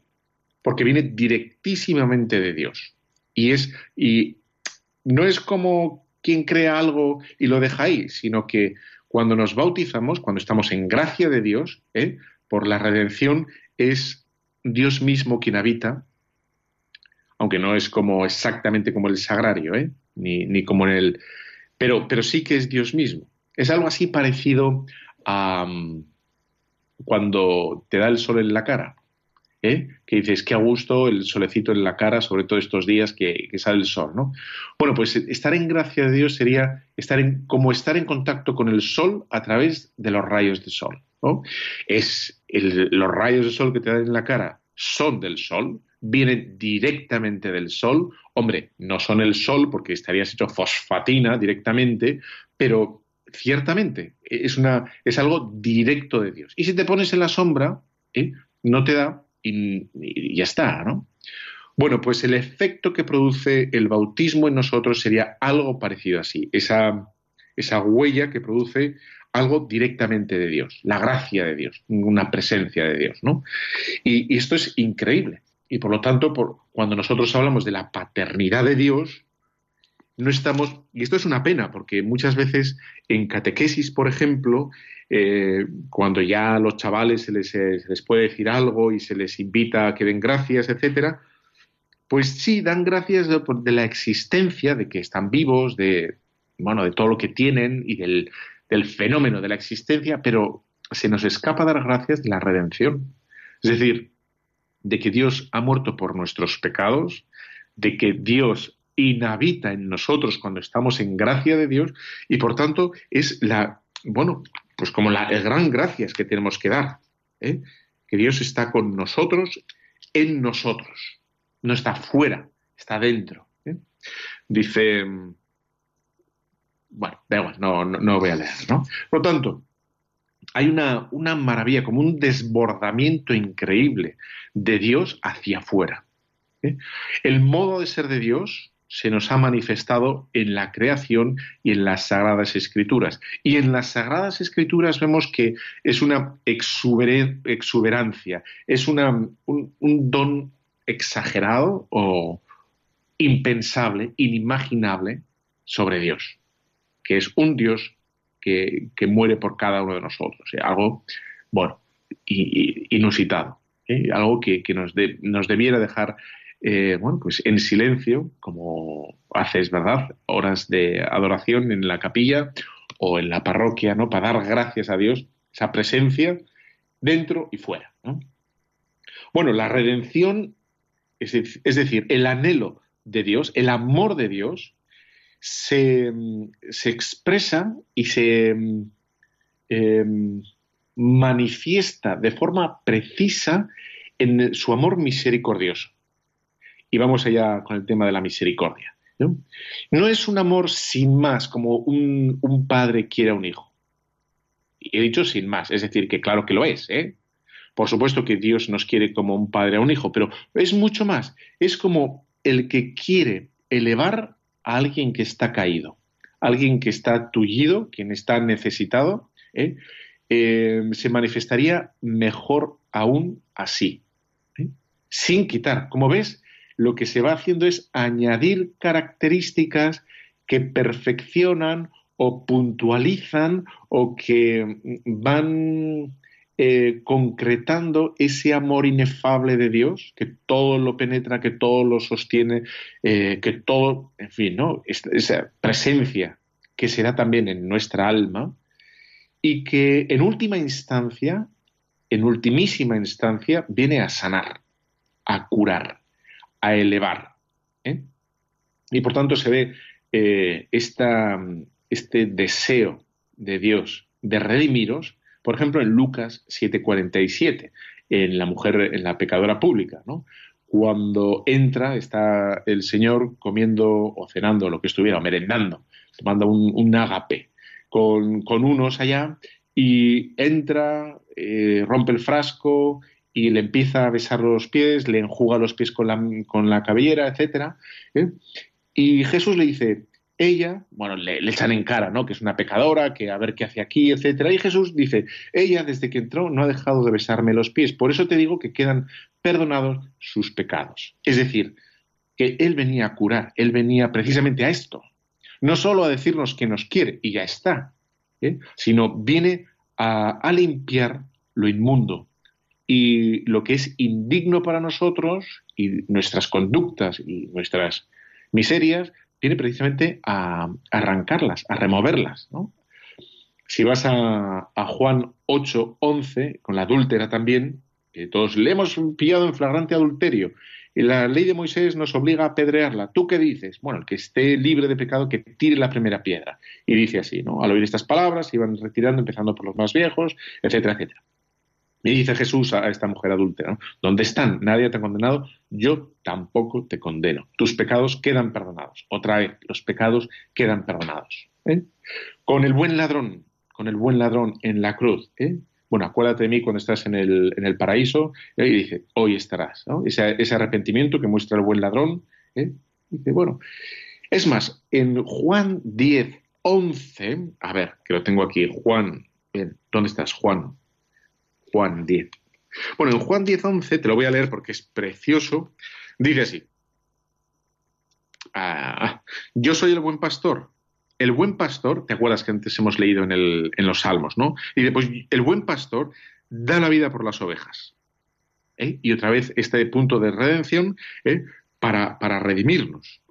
porque viene directísimamente de Dios. Y es y no es como quien crea algo y lo deja ahí, sino que cuando nos bautizamos, cuando estamos en gracia de Dios, ¿eh? por la redención, es Dios mismo quien habita, aunque no es como exactamente como el sagrario, ¿eh? ni, ni, como en el. Pero, pero sí que es Dios mismo. Es algo así parecido a mm, cuando te da el sol en la cara. ¿Eh? que dices, qué a gusto el solecito en la cara, sobre todo estos días que, sale el sol, ¿no? Bueno, pues estar en gracia de Dios sería estar en, como estar en contacto con el sol a través de los rayos de sol. Es los rayos de sol que te dan en la cara son del sol, vienen directamente del sol. Hombre, no son el sol porque estarías hecho fosfatina directamente, pero ciertamente es, una, es algo directo de Dios. Y si te pones en la sombra, ¿eh? no te da y, ya está, ¿no? Bueno, pues el efecto que produce el bautismo en nosotros sería algo parecido así, esa, esa huella que produce algo directamente de Dios, la gracia de Dios, una presencia de Dios, ¿no? Y, esto es increíble. Y por lo tanto, cuando nosotros hablamos de la paternidad de Dios, no estamos, y esto es una pena, porque muchas veces en catequesis, por ejemplo, eh, cuando ya a los chavales se les, puede decir algo y se les invita a que den gracias, etcétera, pues sí, dan gracias de, la existencia, de que están vivos, de, bueno, de todo lo que tienen y del, del fenómeno de la existencia, pero se nos escapa dar gracias de la redención. Es decir, de que Dios ha muerto por nuestros pecados, de que Dios inhabita en nosotros cuando estamos en gracia de Dios y por tanto es la, bueno, pues como la gran gracias que tenemos que dar, ¿eh? que Dios está con nosotros, en nosotros, no está fuera, está dentro. ¿eh? Dice, bueno, da igual, no, no, voy a leer, ¿no? Por lo tanto, hay una, una maravilla, como un desbordamiento increíble de Dios hacia afuera. ¿eh? El modo de ser de Dios se nos ha manifestado en la creación y en las sagradas escrituras. Y en las sagradas escrituras vemos que es una exuberancia, es una, un, don exagerado o impensable, inimaginable sobre Dios, que es un Dios que, muere por cada uno de nosotros. Algo, bueno, inusitado, ¿eh? algo que, nos, nos debiera dejar eh, bueno, pues en silencio, como haces, ¿verdad? Horas de adoración en la capilla o en la parroquia, ¿no? Para dar gracias a Dios, esa presencia dentro y fuera. Bueno, la redención, es, decir, el anhelo de Dios, el amor de Dios, se, expresa y se em, manifiesta de forma precisa en su amor misericordioso. Y vamos allá con el tema de la misericordia. No, es un amor sin más, como un, padre quiere a un hijo. He dicho sin más, es decir, que claro que lo es. ¿eh? Por supuesto que Dios nos quiere como un padre a un hijo, pero es mucho más. Es como el que quiere elevar a alguien que está caído, alguien que está tullido, quien está necesitado, ¿eh? Eh, se manifestaría mejor aún así, ¿eh? sin quitar. Como ves, lo que se va haciendo es añadir características que perfeccionan o puntualizan o que van eh, concretando ese amor inefable de Dios, que todo lo penetra, que todo lo sostiene, eh, que todo, en fin, ¿no? Esa presencia que se da también en nuestra alma y que en última instancia, en ultimísima instancia, viene a sanar, a curar, a elevar. ¿eh? Y por tanto se ve este deseo de Dios de redimiros por ejemplo, en Lucas 7:47, en la mujer, en la pecadora pública. Cuando entra, está el Señor comiendo o cenando, lo que estuviera, merendando, tomando un, un agape con, unos allá, y entra, eh, rompe el frasco y le empieza a besar los pies, le enjuga los pies con la, con la cabellera, etc. ¿eh? Y Jesús le dice, ella, bueno, le, echan en cara, ¿no? Que es una pecadora, que a ver qué hace aquí, etcétera. Y Jesús dice, ella desde que entró no ha dejado de besarme los pies. Por eso te digo que quedan perdonados sus pecados. Es decir, que Él venía a curar, Él venía precisamente a esto. No solo a decirnos que nos quiere y ya está, ¿eh? sino viene a, a limpiar lo inmundo, y lo que es indigno para nosotros y nuestras conductas y nuestras miserias viene precisamente a, arrancarlas, a removerlas. Si vas a, Juan 8, 11, con la adúltera también, que todos le hemos pillado en flagrante adulterio, y la ley de Moisés nos obliga a apedrearla. ¿Tú qué dices? Bueno, el que esté libre de pecado, que tire la primera piedra. Y dice así, ¿no? Al oír estas palabras, iban retirando, empezando por los más viejos, etcétera, etcétera. Y dice Jesús a esta mujer adúltera, ¿dónde están? Nadie te ha condenado, yo tampoco te condeno. Tus pecados quedan perdonados. Otra vez, los pecados quedan perdonados. ¿eh? Con el buen ladrón, con el buen ladrón en la cruz. ¿eh? Bueno, acuérdate de mí cuando estás en el, en el paraíso ¿eh? y dice, hoy estarás. Ese, ese, arrepentimiento que muestra el buen ladrón. Dice, bueno, es más, en Juan 10, 11, a ver, que lo tengo aquí, Juan, ¿dónde estás, Juan? Juan 10. Bueno, en Juan 10, 11, te lo voy a leer porque es precioso, dice así. Ah, yo soy el buen pastor. El buen pastor, ¿te acuerdas que antes hemos leído en, los Salmos, no? Y después, el buen pastor da la vida por las ovejas. ¿eh? Y otra vez este punto de redención ¿eh? para, redimirnos.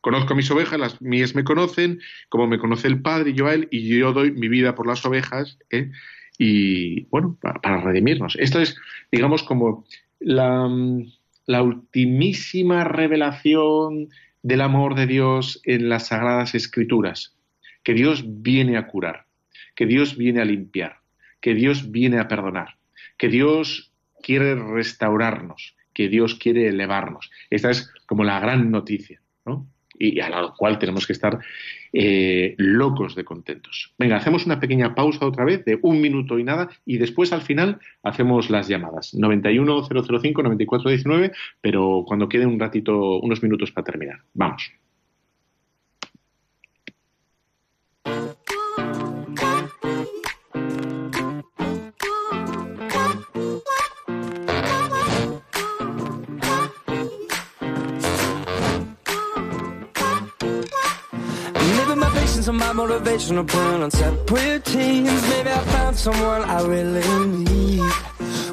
Conozco a mis ovejas, las mías me conocen, como me conoce el Padre y yo a él, y yo doy mi vida por las ovejas. ¿eh? Y, bueno, para, redimirnos. Esto es, digamos, como la, la ultimísima revelación del amor de Dios en las Sagradas Escrituras, que Dios viene a curar, que Dios viene a limpiar, que Dios viene a perdonar, que Dios quiere restaurarnos, que Dios quiere elevarnos. Esta es como la gran noticia, ¿no? Y a la cual tenemos que estar eh, locos de contentos. Venga, hacemos una pequeña pausa otra vez de un minuto y nada y después al final hacemos las llamadas. 91-005-9419, pero cuando quede un ratito, unos minutos para terminar. Vamos. So my motivation to put on separate teams. Maybe I found someone I really need.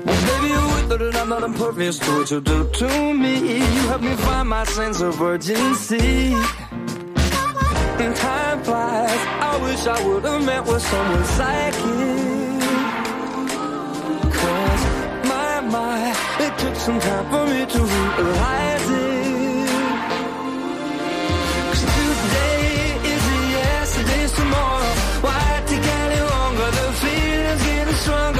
Well, baby, you would that I'm not impervious to what you do to me. You help me find my sense of urgency. And time flies. I wish I would have met with someone psychic. Cause my, my, it took some time for me to realize it. strong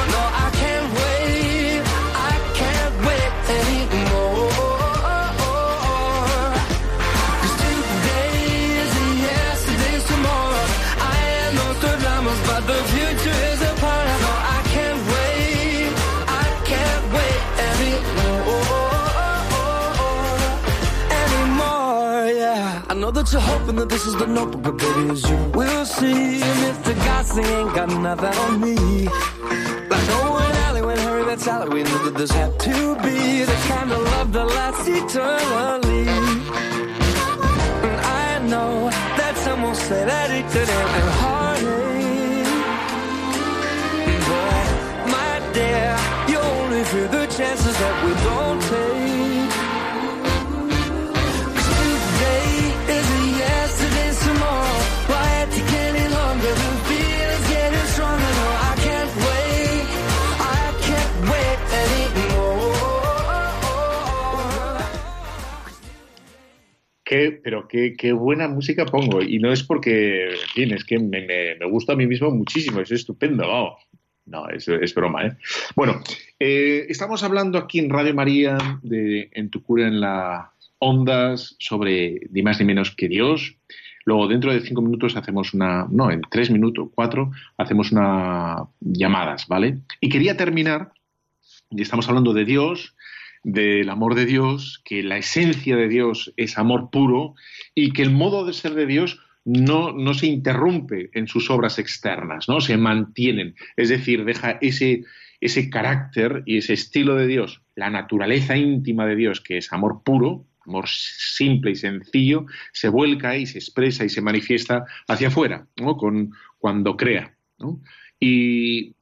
know you're hoping that this is the notebook, but baby, as you will see, Mr. Gossing ain't got nothing on me. Like Owen Alley when Harry met Sally, we knew that this had to be the kind of love that lasts eternally. And I know that some will say that it could end in heartache. But my dear, you only fear the chances that we don't take. Qué, pero qué, qué buena música pongo. Y no es porque, en fin, es que me, me- me gusta a mí mismo muchísimo, es estupendo, vamos. No, es, es broma, ¿eh? Bueno, eh, estamos hablando aquí en Radio María, de, en tu cura en las ondas, sobre ni más ni menos que Dios. Luego, dentro de cinco minutos hacemos una, no, en tres minutos, cuatro, hacemos una llamadas, ¿vale? Y quería terminar, y estamos hablando de Dios, del amor de Dios, que la esencia de Dios es amor puro y que el modo de ser de Dios no, no se interrumpe en sus obras externas, ¿no? Se mantienen. Es decir, deja ese, ese carácter y ese estilo de Dios, la naturaleza íntima de Dios, que es amor puro, amor simple y sencillo, se vuelca y se expresa y se manifiesta hacia afuera, ¿no? Con, cuando crea. ¿no? Y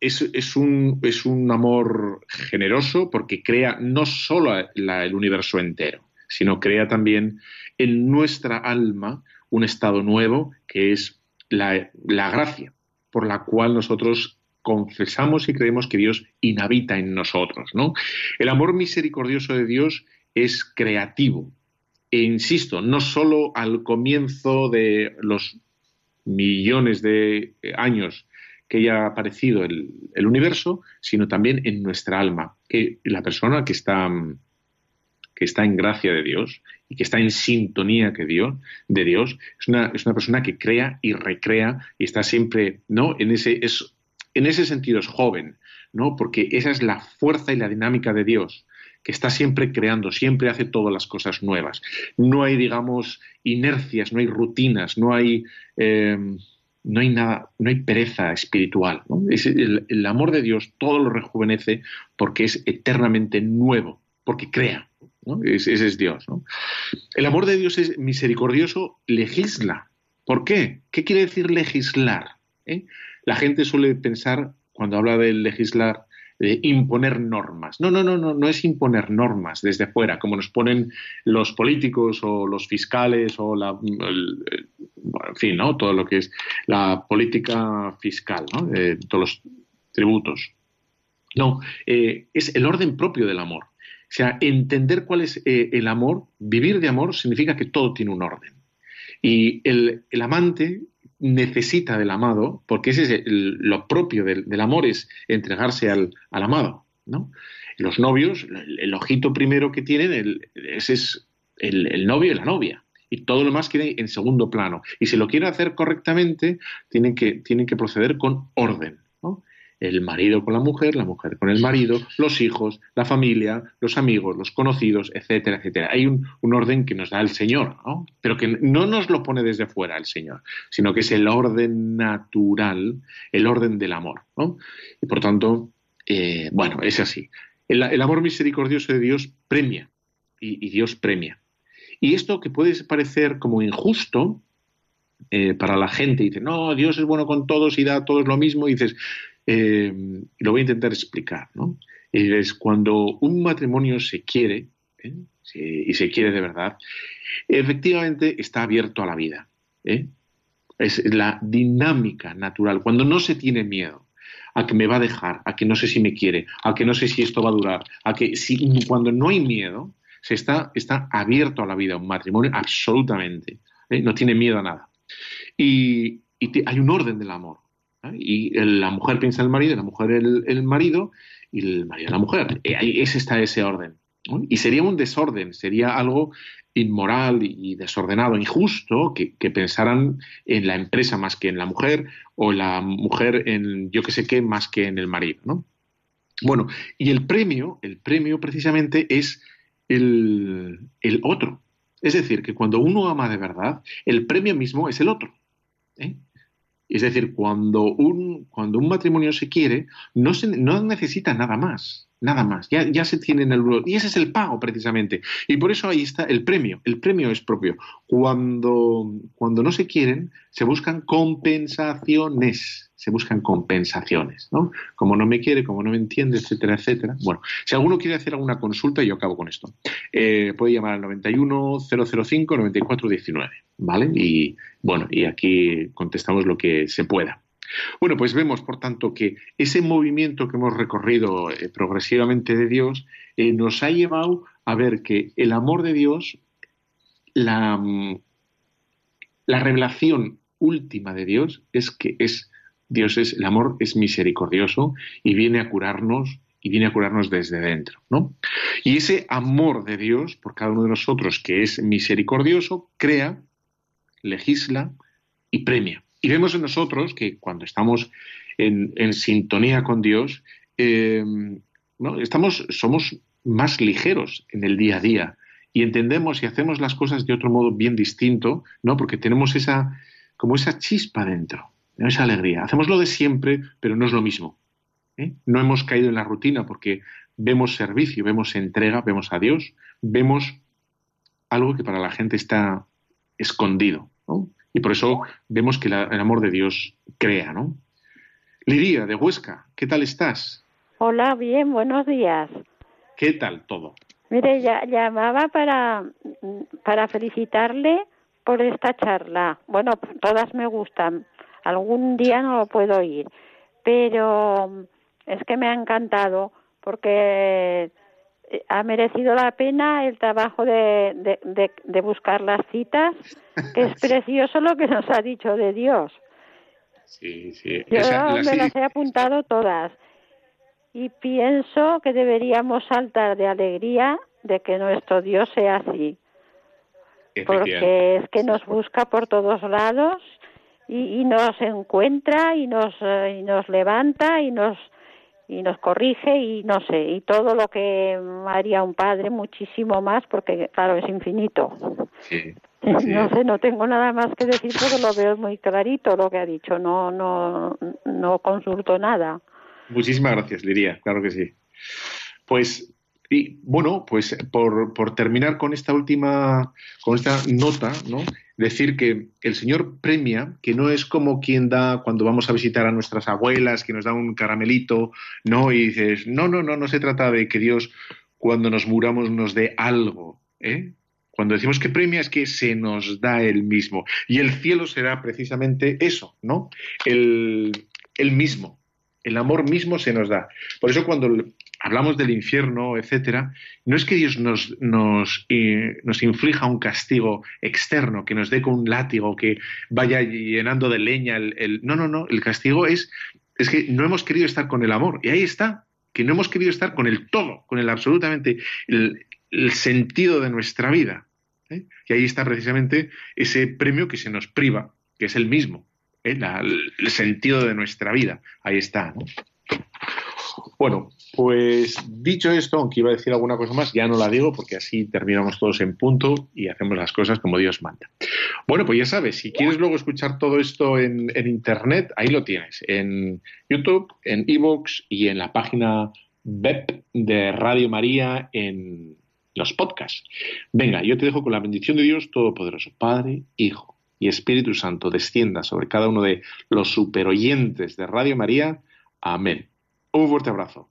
es, un, es un amor generoso porque crea no solo el universo entero, sino crea también en nuestra alma un estado nuevo que es la, la gracia, por la cual nosotros confesamos y creemos que Dios inhabita en nosotros. ¿no? El amor misericordioso de Dios es creativo. E insisto, no solo al comienzo de los millones de años que haya aparecido el, universo, sino también en nuestra alma. Que la persona que está, que está en gracia de Dios y que está en sintonía que Dios, de Dios es una, es una persona que crea y recrea y está siempre, ¿no? En ese, es, en ese sentido es joven, ¿no? Porque esa es la fuerza y la dinámica de Dios que está siempre creando, siempre hace todas las cosas nuevas. No hay, digamos, inercias, no hay rutinas, no hay, eh, no hay nada, no hay pereza espiritual. el, amor de Dios todo lo rejuvenece porque es eternamente nuevo, porque crea. Ese, es Dios. El amor de Dios es misericordioso, legisla. ¿Por qué? ¿Qué quiere decir legislar? ¿Eh? La gente suele pensar, cuando habla de legislar, imponer normas. No, no, no, no, no es imponer normas desde fuera, como nos ponen los políticos o los fiscales o la, en fin, ¿no? Todo lo que es la política fiscal, ¿no? Eh, todos los tributos. No, eh, es el orden propio del amor. O sea, entender cuál es eh, el amor, vivir de amor, significa que todo tiene un orden. Y el amante necesita del amado, porque ese es el, lo propio del, amor, es entregarse al, al amado. ¿no? Los novios, el, el, ojito primero que tienen, el, ese es el, novio y la novia. Y todo lo más queda en segundo plano. Y si lo quieren hacer correctamente, tienen que, tienen que proceder con orden. El marido con la mujer, la mujer con el marido, los hijos, la familia, los amigos, los conocidos, etcétera, etcétera. Hay un, orden que nos da el Señor, ¿no? pero que no nos lo pone desde fuera el Señor, sino que es el orden natural, el orden del amor. ¿no? Y por tanto, eh, bueno, es así. El, amor misericordioso de Dios premia, y, y, Dios premia. Y esto que puede parecer como injusto eh, para la gente, dice, no, Dios es bueno con todos y da a todos lo mismo, y dices, eh, lo voy a intentar explicar, ¿no? Es cuando un matrimonio se quiere, ¿eh? y se quiere de verdad, efectivamente está abierto a la vida. ¿eh? Es la dinámica natural, cuando no se tiene miedo a que me va a dejar, a que no sé si me quiere, a que no sé si esto va a durar, a que cuando no hay miedo, se está, está abierto a la vida, un matrimonio absolutamente, no tiene miedo a nada. Y, hay un orden del amor. ¿Eh? Y la mujer piensa en el marido, la mujer el, el marido y el marido la mujer. Ahí ese está ese orden. Y sería un desorden, sería algo inmoral y desordenado, injusto, que, que, pensaran en la empresa más que en la mujer o la mujer en yo que sé qué más que en el marido. ¿no? Bueno, y el premio, el premio precisamente es el, el otro. Es decir, que cuando uno ama de verdad, el premio mismo es el otro. ¿eh? Es decir, cuando un, cuando un matrimonio se quiere, no, se, no necesita nada más. Nada más, ya, ya se tiene en el Y ese es el pago, precisamente. Y por eso ahí está el premio. El premio es propio. Cuando, cuando no se quieren, se buscan compensaciones. Se buscan compensaciones, ¿no? Como no me quiere, como no me entiende, etcétera, etcétera. Bueno, si alguno quiere hacer alguna consulta, yo acabo con esto. Eh, puede llamar al 91 005 9419, ¿vale? Y bueno, y aquí contestamos lo que se pueda. Bueno, pues vemos, por tanto, que ese movimiento que hemos recorrido eh, progresivamente de Dios eh, nos ha llevado a ver que el amor de Dios, la, mm, la revelación última de Dios es que es Dios es el amor es misericordioso y viene a curarnos y viene a curarnos desde dentro, ¿no? Y ese amor de Dios por cada uno de nosotros que es misericordioso crea, legisla y premia. Y vemos en nosotros que cuando estamos en, sintonía con Dios, eh, ¿no? estamos, somos más ligeros en el día a día y entendemos y hacemos las cosas de otro modo bien distinto, ¿no? Porque tenemos esa, como esa chispa dentro, esa alegría. Hacemos lo de siempre, pero no es lo mismo. ¿eh? No hemos caído en la rutina porque vemos servicio, vemos entrega, vemos a Dios, vemos algo que para la gente está escondido. ¿no? Y por eso vemos que el amor de Dios crea, ¿no? Lidia, de Huesca, ¿qué tal estás? Hola, bien, buenos días. ¿Qué tal todo? Mire, ya, llamaba para, para felicitarle por esta charla. Bueno, todas me gustan. Algún día no lo puedo oír, pero es que me ha encantado porque ha merecido la pena el trabajo de, de, buscar las citas, [LAUGHS] que es precioso lo que nos ha dicho de Dios. Sí, sí. Yo me las he apuntado todas y pienso que deberíamos saltar de alegría de que nuestro Dios sea así. Porque es que nos busca por todos lados y, y nos encuentra y nos, eh, y nos levanta y nos y nos corrige y no sé, y todo lo que haría un padre, muchísimo más, porque claro, es infinito. Sí, [LAUGHS] No sé, no tengo nada más que decir porque lo veo muy clarito lo que ha dicho, no, no, no consulto nada. Muchísimas gracias, Liria, claro que sí. Pues y bueno, pues por, por, terminar con esta última, con esta nota, ¿no? decir que el Señor premia, que no es como quien da cuando vamos a visitar a nuestras abuelas, que nos da un caramelito, no, y dices, no, no, no, no se trata de que Dios cuando nos muramos nos dé algo, ¿eh? Cuando decimos que premia es que se nos da el mismo. Y el cielo será precisamente eso, ¿no? El, el mismo. El amor mismo se nos da. Por eso cuando hablamos del infierno, etcétera, no es que Dios nos, nos, eh, nos, inflija un castigo externo, que nos dé con un látigo, que vaya llenando de leña el, No, no, no, el castigo es, es que no hemos querido estar con el amor. Y ahí está, que no hemos querido estar con el todo, con el absolutamente, el, sentido de nuestra vida. ¿eh? Y ahí está precisamente ese premio que se nos priva, que es el mismo, ¿eh? el sentido de nuestra vida. Ahí está. ¿no? Bueno, pues dicho esto, aunque iba a decir alguna cosa más, ya no la digo porque así terminamos todos en punto y hacemos las cosas como Dios manda. Bueno, pues ya sabes, si quieres luego escuchar todo esto en, Internet, ahí lo tienes, en YouTube, en Evox y en la página web de Radio María en los podcasts. Venga, yo te dejo con la bendición de Dios Todopoderoso, Padre, Hijo y Espíritu Santo, descienda sobre cada uno de los superoyentes de Radio María. Amén. Un fuerte abrazo.